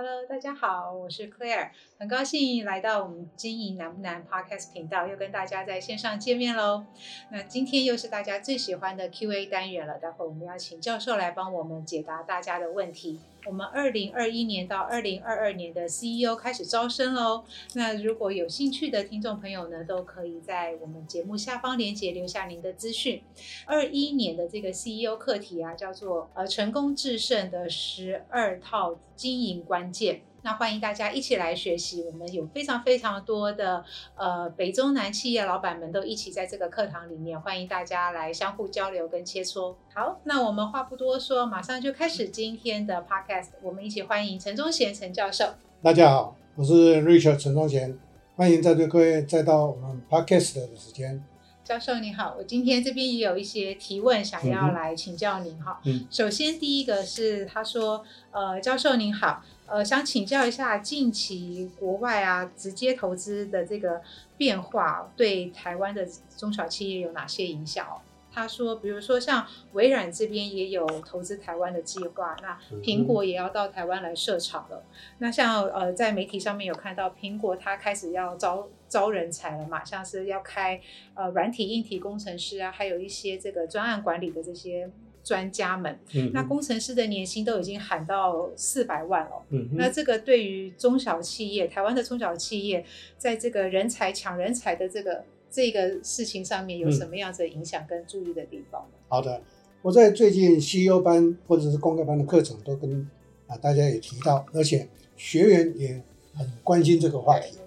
Hello，大家好，我是 Claire，很高兴来到我们经营难不难 Podcast 频道，又跟大家在线上见面喽。那今天又是大家最喜欢的 Q&A 单元了，待会我们要请教授来帮我们解答大家的问题。我们二零二一年到二零二二年的 CEO 开始招生喽。那如果有兴趣的听众朋友呢，都可以在我们节目下方链接留下您的资讯。二一年的这个 CEO 课题啊，叫做呃成功制胜的十二套经营关键。那欢迎大家一起来学习，我们有非常非常多的呃北中南企业老板们都一起在这个课堂里面，欢迎大家来相互交流跟切磋。好，那我们话不多说，马上就开始今天的 podcast，我们一起欢迎陈忠贤陈教授。大家好，我是 Richard 陈忠贤，欢迎在座各位再到我们 podcast 的时间。教授你好，我今天这边也有一些提问想要来请教您哈。嗯。首先第一个是他说，呃，教授您好。呃，想请教一下，近期国外啊直接投资的这个变化，对台湾的中小企业有哪些影响？他说，比如说像微软这边也有投资台湾的计划，那苹果也要到台湾来设厂了。那像呃，在媒体上面有看到，苹果它开始要招招人才了嘛，像是要开呃软体硬体工程师啊，还有一些这个专案管理的这些。专家们，嗯、那工程师的年薪都已经喊到四百万了。嗯，那这个对于中小企业，台湾的中小企业，在这个人才抢人才的这个这个事情上面，有什么样子的影响跟注意的地方？好的，我在最近 CEO 班或者是公开班的课程都跟啊大家也提到，而且学员也很关心这个话题。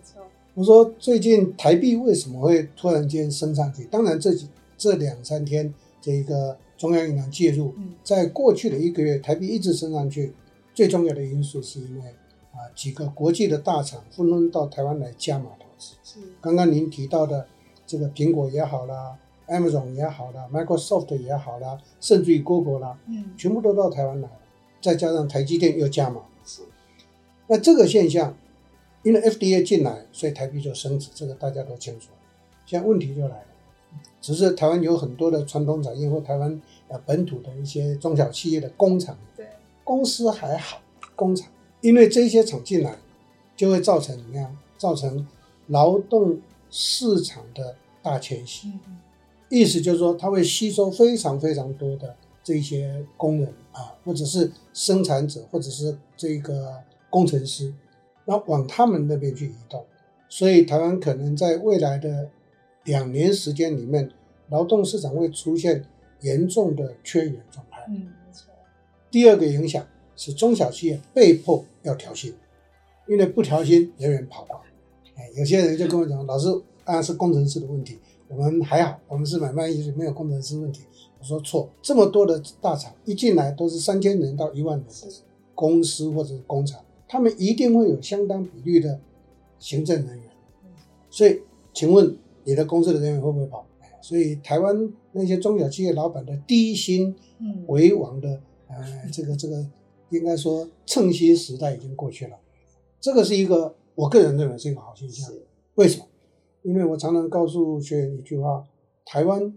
我说最近台币为什么会突然间升上去？当然这几这两三天这一个。中央银行介入，在过去的一个月，台币一直升上去。最重要的因素是因为啊，几个国际的大厂纷纷到台湾来加码投资。是，刚刚您提到的这个苹果也好啦，Amazon 也好啦，Microsoft 也好啦，甚至于 Google 啦，嗯，全部都到台湾来了。再加上台积电又加码。是，那这个现象，因为 FDA 进来，所以台币就升值，这个大家都清楚。现在问题就来了。只是台湾有很多的传统产业或台湾呃本土的一些中小企业的工厂，对，公司还好，工厂，因为这些厂进来，就会造成怎么样？造成劳动市场的大迁徙。嗯，意思就是说，它会吸收非常非常多的这些工人啊，或者是生产者，或者是这个工程师，那往他们那边去移动，所以台湾可能在未来的。两年时间里面，劳动市场会出现严重的缺员状态。嗯，没错。第二个影响是中小企业被迫要调薪，因为不调薪人员跑光。哎，有些人就跟我讲，老师，当然是工程师的问题，我们还好，我们是买卖一些没有工程师问题。我说错，这么多的大厂一进来都是三千人到一万人的公司或者是工厂，他们一定会有相当比率的行政人员。所以，请问。你的公司的人员会不会跑？所以台湾那些中小企业老板的低薪为王的，呃，这个这个应该说蹭薪时代已经过去了。这个是一个我个人认为是一个好现象。为什么？因为我常常告诉学员一句话：台湾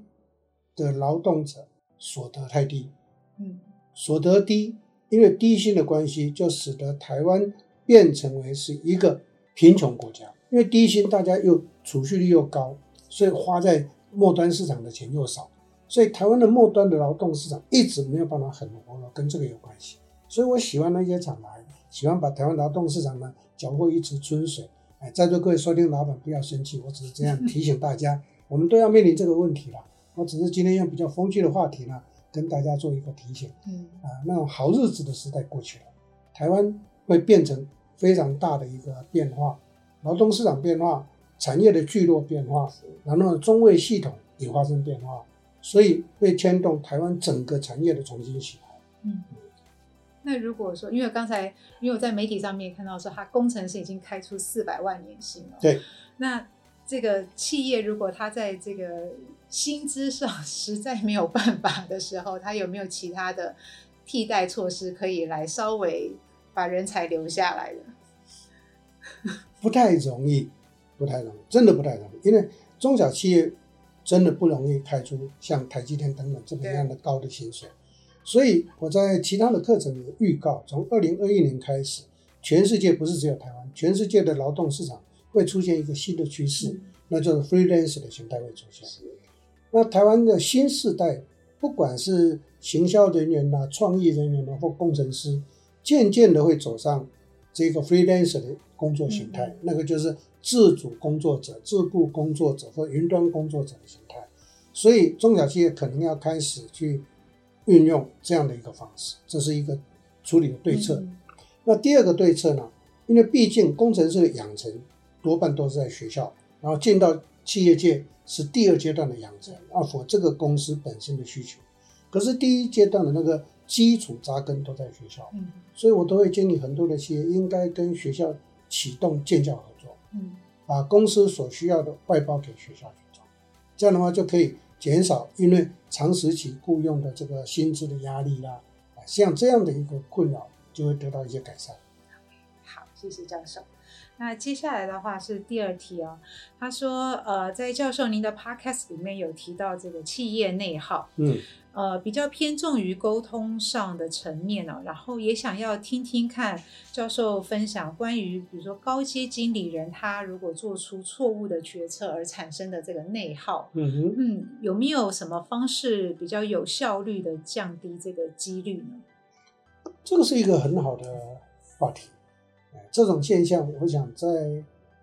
的劳动者所得太低，嗯，所得低，因为低薪的关系，就使得台湾变成为是一个贫穷国家。因为低薪，大家又储蓄率又高，所以花在末端市场的钱又少，所以台湾的末端的劳动市场一直没有办法很活络，跟这个有关系。所以我喜欢那些厂牌，喜欢把台湾劳动市场呢搅和一池春水。哎，在座各位收听老板不要生气，我只是这样提醒大家，我们都要面临这个问题了。我只是今天用比较风趣的话题呢，跟大家做一个提醒。嗯啊，那种好日子的时代过去了，台湾会变成非常大的一个变化。劳动市场变化，产业的聚落变化，然后中位系统也发生变化，所以会牵动台湾整个产业的重新起来。嗯，那如果说，因为刚才因为我在媒体上面看到说，他工程师已经开出四百万年薪了。对，那这个企业如果他在这个薪资上实在没有办法的时候，他有没有其他的替代措施可以来稍微把人才留下来的？不太容易，不太容易，真的不太容易，因为中小企业真的不容易开出像台积电等等这么样的高的薪水，所以我在其他的课程里预告，从二零二一年开始，全世界不是只有台湾，全世界的劳动市场会出现一个新的趋势，嗯、那就是 freelance 的形态会出现。那台湾的新世代，不管是行销人员呐、啊、创意人员呐、啊，或工程师，渐渐的会走上这个 freelancer 的工作形态，嗯、那个就是自主工作者、自雇工作者或云端工作者的形态。所以中小企业可能要开始去运用这样的一个方式，这是一个处理的对策。嗯那第二个对策呢？因为毕竟工程师的养成多半都是在学校，然后进到企业界是第二阶段的养成，啊，符合这个公司本身的需求。可是第一阶段的那个基础扎根都在学校，嗯，所以我都会建议很多的企业应该跟学校启动建教合作，嗯，把公司所需要的外包给学校去做，这样的话就可以减少因为长时期雇佣的这个薪资的压力啦，啊，像这样的一个困扰。就会得到一些改善。好，谢谢教授。那接下来的话是第二题哦。他说，呃，在教授您的 podcast 里面有提到这个企业内耗，嗯，呃，比较偏重于沟通上的层面哦。然后也想要听听看教授分享关于，比如说高阶经理人他如果做出错误的决策而产生的这个内耗，嗯哼，嗯，有没有什么方式比较有效率的降低这个几率呢？这个是一个很好的话题，这种现象，我想在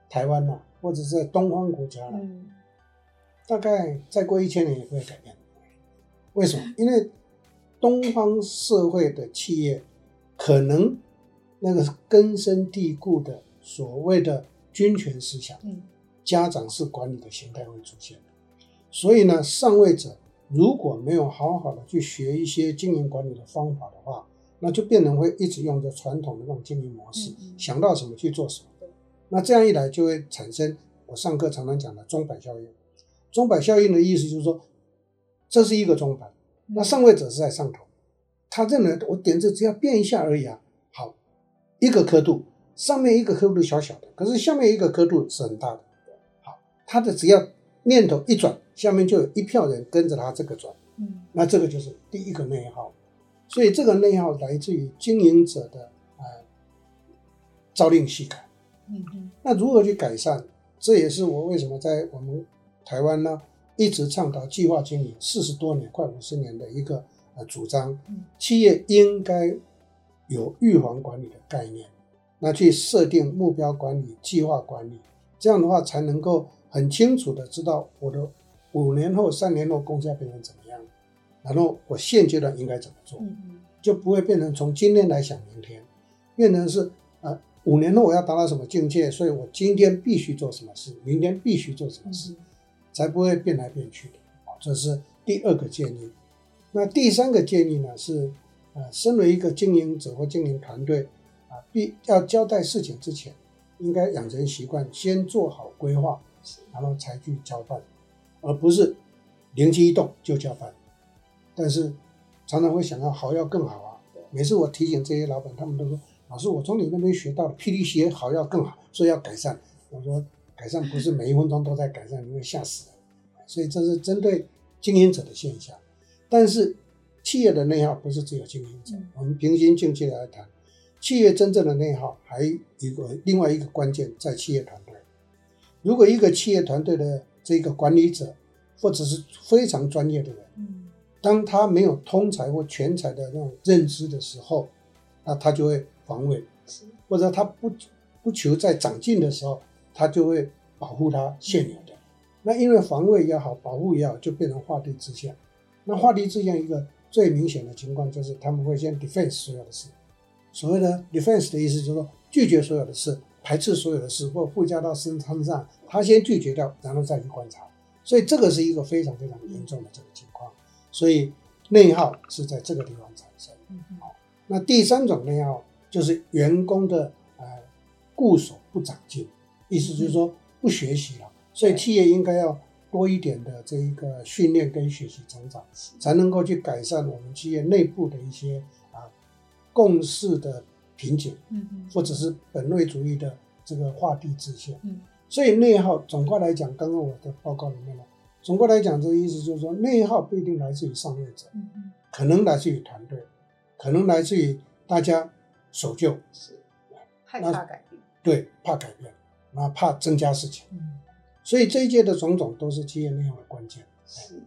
台湾呐，或者在东方国家，嗯，大概再过一千年也不会改变。为什么？因为东方社会的企业可能那个根深蒂固的所谓的君权思想，嗯，家长式管理的形态会出现。所以呢，上位者如果没有好好的去学一些经营管理的方法的话，那就变成会一直用着传统的那种经营模式，嗯嗯、想到什么去做什么。那这样一来就会产生我上课常常讲的钟摆效应。钟摆效应的意思就是说，这是一个钟摆，嗯、那上位者是在上头，他认为我点子只要变一下而已啊。好，一个刻度，上面一个刻度小小的，可是下面一个刻度是很大的。好，他的只要念头一转，下面就有一票人跟着他这个转。嗯，那这个就是第一个内耗。所以这个内耗来自于经营者的呃朝令夕改，嗯嗯，那如何去改善？这也是我为什么在我们台湾呢一直倡导计划经营四十多年、快五十年的一个呃主张。企业应该有预防管理的概念，那去设定目标管理、计划管理，这样的话才能够很清楚的知道我的五年后、三年后公司要变成怎么样。然后我现阶段应该怎么做，就不会变成从今天来想明天，变成是呃五年后我要达到什么境界，所以我今天必须做什么事，明天必须做什么事，才不会变来变去的。这是第二个建议。那第三个建议呢是，呃，身为一个经营者或经营团队啊，必要交代事情之前，应该养成习惯，先做好规划，然后才去交办，而不是灵机一动就交办。但是常常会想要好要更好啊！每次我提醒这些老板，他们都说：“老师，我从你那边学到了 PDCA 好要更好，所以要改善。”我说：“改善不是每一分钟都在改善，你会吓死人。”所以这是针对经营者的现象。但是企业的内耗不是只有经营者，我们平心静气的来谈，企业真正的内耗还有一个另外一个关键在企业团队。如果一个企业团队的这个管理者或者是非常专业的人，当他没有通才或全才的那种认知的时候，那他就会防卫，或者他不不求在长进的时候，他就会保护他现有的。那因为防卫也好，保护也好，就变成划地自限。那划地自限一个最明显的情况就是他们会先 defense 所有的事。所谓的 defense 的意思就是说拒绝所有的事，排斥所有的事，或附加到身身上，他先拒绝掉，然后再去观察。所以这个是一个非常非常严重的这个情况。所以内耗是在这个地方产生。好，那第三种内耗就是员工的呃固守不长进，意思就是说不学习了。所以企业应该要多一点的这一个训练跟学习成长，才能够去改善我们企业内部的一些啊共识的瓶颈，嗯嗯或者是本位主义的这个画地自限。嗯所以内耗总括来讲，刚刚我的报告里面呢。总括来讲，这个意思就是说，内耗不一定来自于上位者，嗯嗯可能来自于团队，可能来自于大家守旧。是，害怕改变，对，怕改变，那怕增加事情。嗯，所以这一届的种种都是企业内容的关键。是，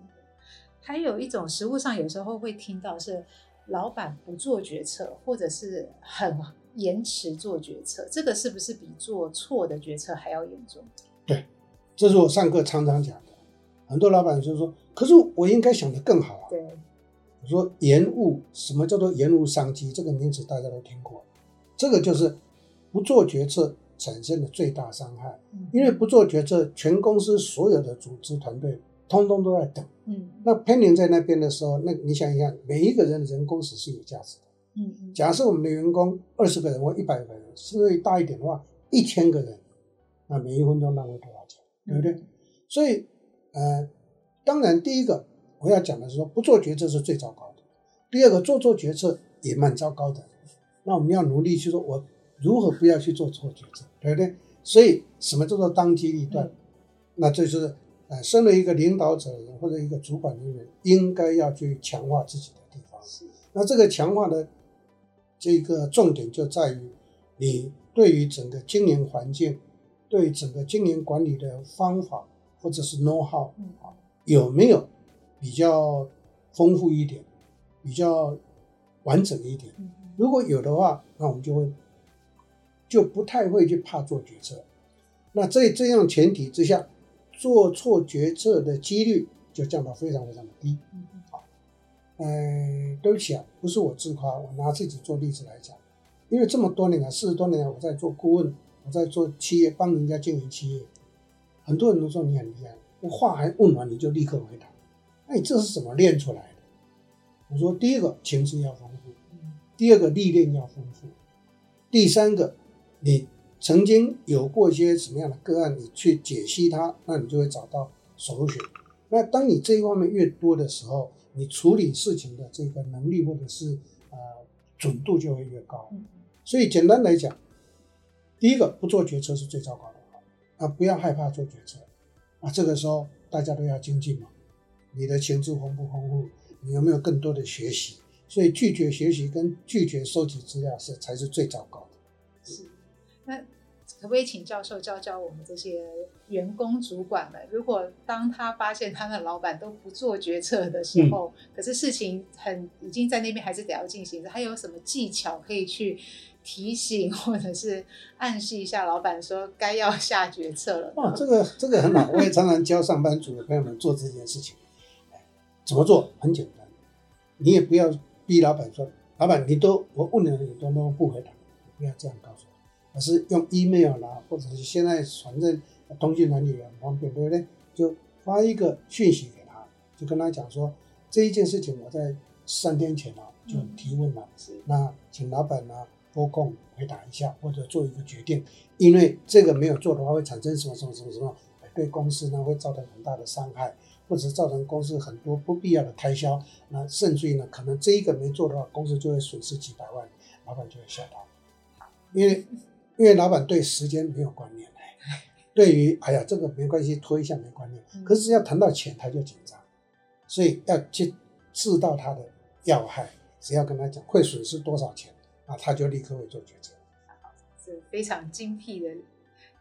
还有一种实物上有时候会听到是老板不做决策，或者是很延迟做决策，这个是不是比做错的决策还要严重？对，这是我上课常常讲的。很多老板就说：“可是我应该想的更好啊。”对，我说延误，什么叫做延误商机？这个名词大家都听过，这个就是不做决策产生的最大伤害。嗯，因为不做决策，全公司所有的组织团队通通都在等。嗯，那 pending 在那边的时候，那你想一想，每一个人的人工时是有价值的。嗯嗯，假设我们的员工二十个人或一百个人，甚至大一点的话，一千个人，那每一分钟浪费多少钱？对不对？嗯，所以。呃，当然，第一个我要讲的是说，不做决策是最糟糕的。第二个，做做决策也蛮糟糕的。那我们要努力去说，我如何不要去做错决策，对不对？所以，什么叫做当机立断？嗯、那这就是呃，身为一个领导者或者一个主管人员，应该要去强化自己的地方。那这个强化的这个重点就在于，你对于整个经营环境，对整个经营管理的方法。或者是 know how 啊有没有比较丰富一点，比较完整一点？如果有的话，那我们就会就不太会去怕做决策。那在这样前提之下，做错决策的几率就降到非常非常的低。好，嗯，对不起啊，不是我自夸，我拿自己做例子来讲，因为这么多年来，四十多年来我在做顾问，我在做企业，帮人家经营企业。很多人都说你很厉害，我话还问完你就立刻回答，那你这是怎么练出来的？我说第一个情绪要丰富，第二个历练要丰富，第三个你曾经有过一些什么样的个案，你去解析它，那你就会找到 solution。那当你这一方面越多的时候，你处理事情的这个能力或者是呃准度就会越高。所以简单来讲，第一个不做决策是最糟糕的。啊，不要害怕做决策，啊，这个时候大家都要精进嘛。你的情志丰不丰富？你有没有更多的学习？所以拒绝学习跟拒绝收集资料是才是最糟糕的。是，那可不可以请教授教教我们这些员工主管们？如果当他发现他的老板都不做决策的时候，嗯、可是事情很已经在那边，还是得要进行，还有什么技巧可以去？提醒或者是暗示一下老板说该要下决策了。哦，这个这个很好，我也常常教上班族的朋友们做这件事情。怎么做？很简单，你也不要逼老板说，老板你都我问了你都不回答，不要这样告诉我，而是用 email 啦，或者是现在反正通讯软体也很方便，对不对？就发一个讯息给他，就跟他讲说这一件事情我在三天前啊就提问了，嗯、那请老板呢。拨空回答一下，或者做一个决定，因为这个没有做的话，会产生什么什么什么什么，对公司呢会造成很大的伤害，或者是造成公司很多不必要的开销。那甚至于呢，可能这一个没做的话，公司就会损失几百万，老板就会吓到。因为因为老板对时间没有观念，对于哎呀这个没关系，拖一下没观念。可是要谈到钱，他就紧张，所以要去知道他的要害，只要跟他讲会损失多少钱。啊他就立刻会做决策。好，是非常精辟的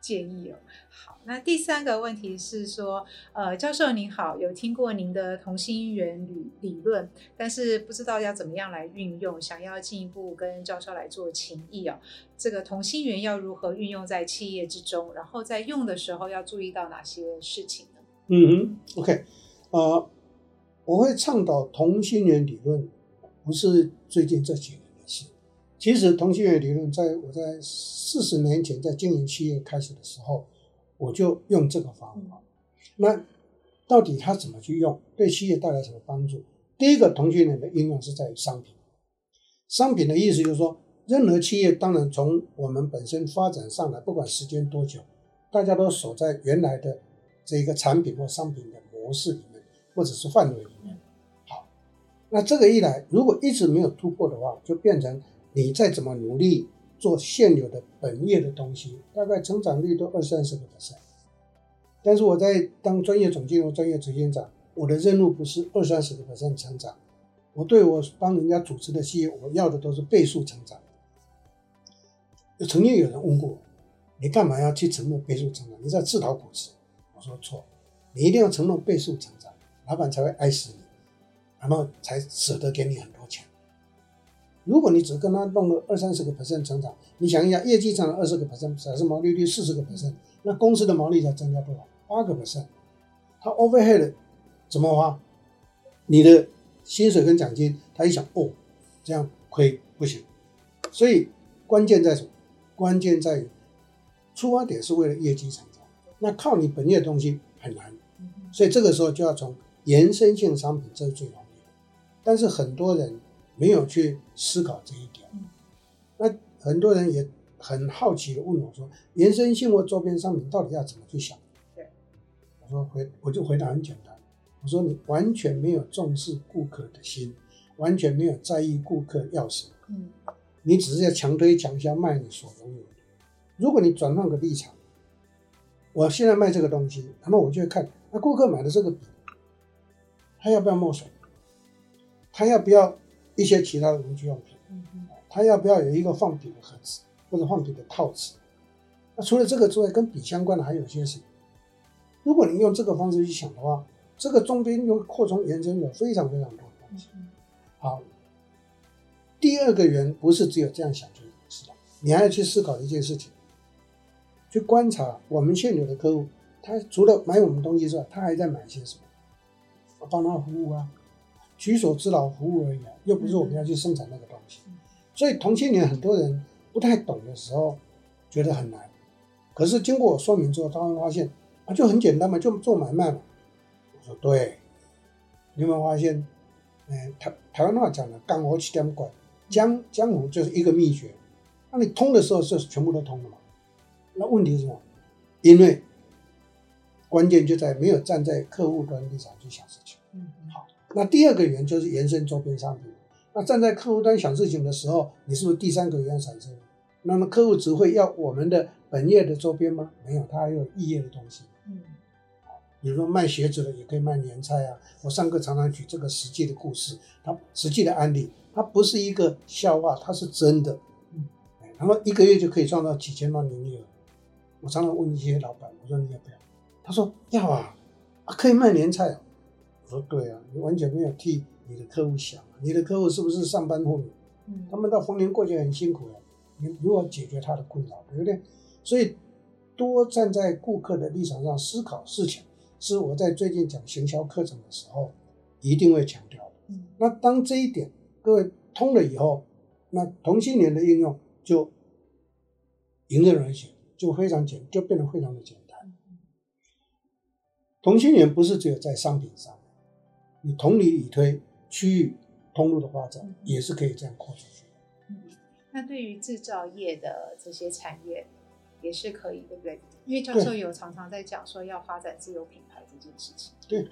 建议哦。好，那第三个问题是说，呃，教授您好，有听过您的同心圆理理论，但是不知道要怎么样来运用，想要进一步跟教授来做情谊哦。这个同心圆要如何运用在企业之中？然后在用的时候要注意到哪些事情呢？嗯哼，OK，呃，我会倡导同心圆理论，不是最近这几年。其实同心圆理论，在我在四十年前在经营企业开始的时候，我就用这个方法。那到底它怎么去用，对企业带来什么帮助？第一个同心圆的应用是在于商品。商品的意思就是说，任何企业当然从我们本身发展上来，不管时间多久，大家都守在原来的这一个产品或商品的模式里面，或者是范围里面。好，那这个一来，如果一直没有突破的话，就变成。你再怎么努力做现有的本业的东西，大概成长率都二三十个 percent。但是我在当专业总经理、专业执行长，我的任务不是二三十个 percent 成长，我对我帮人家主持的企业，我要的都是倍数成长。曾经有人问过我，你干嘛要去承诺倍数成长？你在自讨苦吃。我说错，你一定要承诺倍数成长，老板才会爱死你，然后才舍得给你很多。如果你只跟他弄了二三十个 percent 成长，你想一下，业绩涨了二十个 percent，假设毛利率四十个 percent，那公司的毛利才增加多少？八个 percent。他 overhead 怎么花？你的薪水跟奖金，他一想，哦，这样亏不行。所以关键在什么？关键在于出发点是为了业绩成长，那靠你本业的东西很难。所以这个时候就要从延伸性商品，这是最容易的。但是很多人。没有去思考这一点，那很多人也很好奇的问我说：“延伸性或周边商品到底要怎么去想？”对，我说回我就回答很简单，我说你完全没有重视顾客的心，完全没有在意顾客要什么，嗯，你只是在强推强销卖你所拥有的。如果你转换个立场，我现在卖这个东西，那么我就会看那顾客买的这个笔，他要不要墨水？他要不要？一些其他的文具用品，他要不要有一个放笔的盒子或者放笔的套子？那除了这个之外，跟笔相关的还有些什么？如果你用这个方式去想的话，这个中间又扩充延伸有非常非常多的东西。好，第二个圆不是只有这样想就知道，你还要去思考一件事情，去观察我们现有的客户，他除了买我们东西之外，他还在买些什么？我帮他服务啊。举手之劳，服务而已啊，又不是我们要去生产那个东西。所以同青年很多人不太懂的时候，觉得很难。可是经过我说明之后，他会发现啊，就很简单嘛，就做买卖嘛。我说对，你有没有发现？嗯，台台湾话讲的“干活七点拐”，江江湖就是一个秘诀。那你通的时候是全部都通了嘛？那问题是什么？因为关键就在没有站在客户端立场去想事情。嗯，好。那第二个圆就是延伸周边商品。那站在客户端想事情的时候，你是不是第三个圆产生？那么客户只会要我们的本业的周边吗？没有，他还有异业的东西。嗯，比如说卖鞋子的也可以卖年菜啊。我上课常常举这个实际的故事，它实际的案例，它不是一个笑话，它是真的。嗯，然后一个月就可以赚到几千万营业额。我常常问一些老板，我说你要不要？他说要啊，啊可以卖年菜啊。说对啊，你完全没有替你的客户想，啊你的客户是不是上班户？嗯，他们到逢年过节很辛苦啊，你如何解决他的困扰，对不对？所以多站在顾客的立场上思考事情，是我在最近讲行销课程的时候一定会强调的。嗯，那当这一点各位通了以后，那同性恋的应用就迎刃而解，就非常简，就变得非常的简单。同性恋不是只有在商品上。你同理以推，区域通路的发展也是可以这样扩出去。嗯，那对于制造业的这些产业也是可以，对不对？因为教授有常常在讲说要发展自有品牌这件事情。对，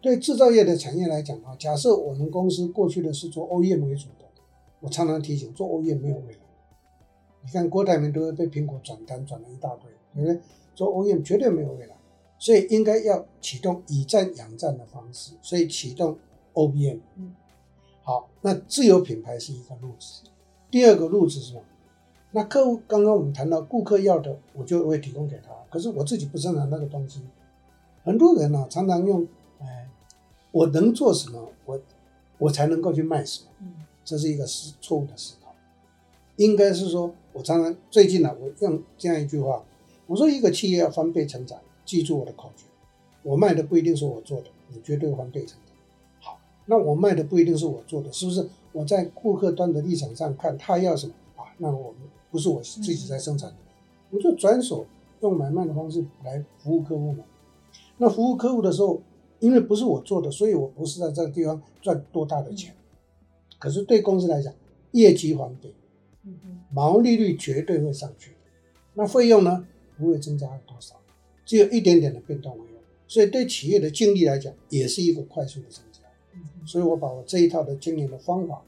对制造业的产业来讲啊，假设我们公司过去的是做 OEM 为主的，我常常提醒做 OEM 没有未来。你看郭台铭都会被苹果转单转了一大堆，对不对？做 OEM 绝对没有未来。所以应该要启动以战养战的方式，所以启动 OBM。嗯，好，那自有品牌是一个路子。第二个路子是什么？那客户刚刚我们谈到顾客要的，我就会提供给他。可是我自己不生产那个东西。很多人呢、啊，常常用，哎，我能做什么，我我才能够去卖什么。嗯，这是一个是错误的思考。应该是说，我常常最近呢、啊，我用这样一句话，我说一个企业要翻倍成长。记住我的口诀，我卖的不一定是我做的，你绝对还倍成的。好，那我卖的不一定是我做的，是不是？我在顾客端的立场上看他要什么啊？那我们不是我自己在生产的，我就转手用买卖的方式来服务客户嘛。那服务客户的时候，因为不是我做的，所以我不是在这个地方赚多大的钱。可是对公司来讲，业绩还倍，毛利率绝对会上去。那费用呢？不会增加多少。只有一点点的变动而已，所以对企业的净利来讲，也是一个快速的增加。所以我把我这一套的经营的方法，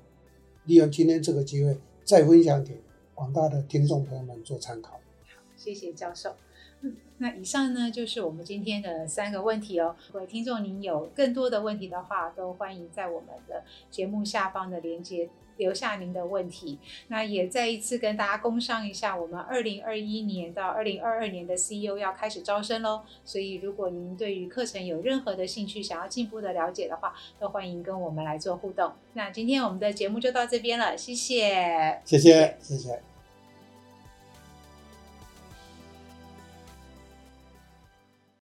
利用今天这个机会，再分享给广大的听众朋友们做参考。好，谢谢教授。嗯，那以上呢，就是我们今天的三个问题哦。各位听众，您有更多的问题的话，都欢迎在我们的节目下方的连接留下您的问题。那也再一次跟大家工商一下，我们二零二一年到二零二二年的 CEO 要开始招生喽。所以如果您对于课程有任何的兴趣，想要进一步的了解的话，都欢迎跟我们来做互动。那今天我们的节目就到这边了，谢谢，谢谢，谢谢。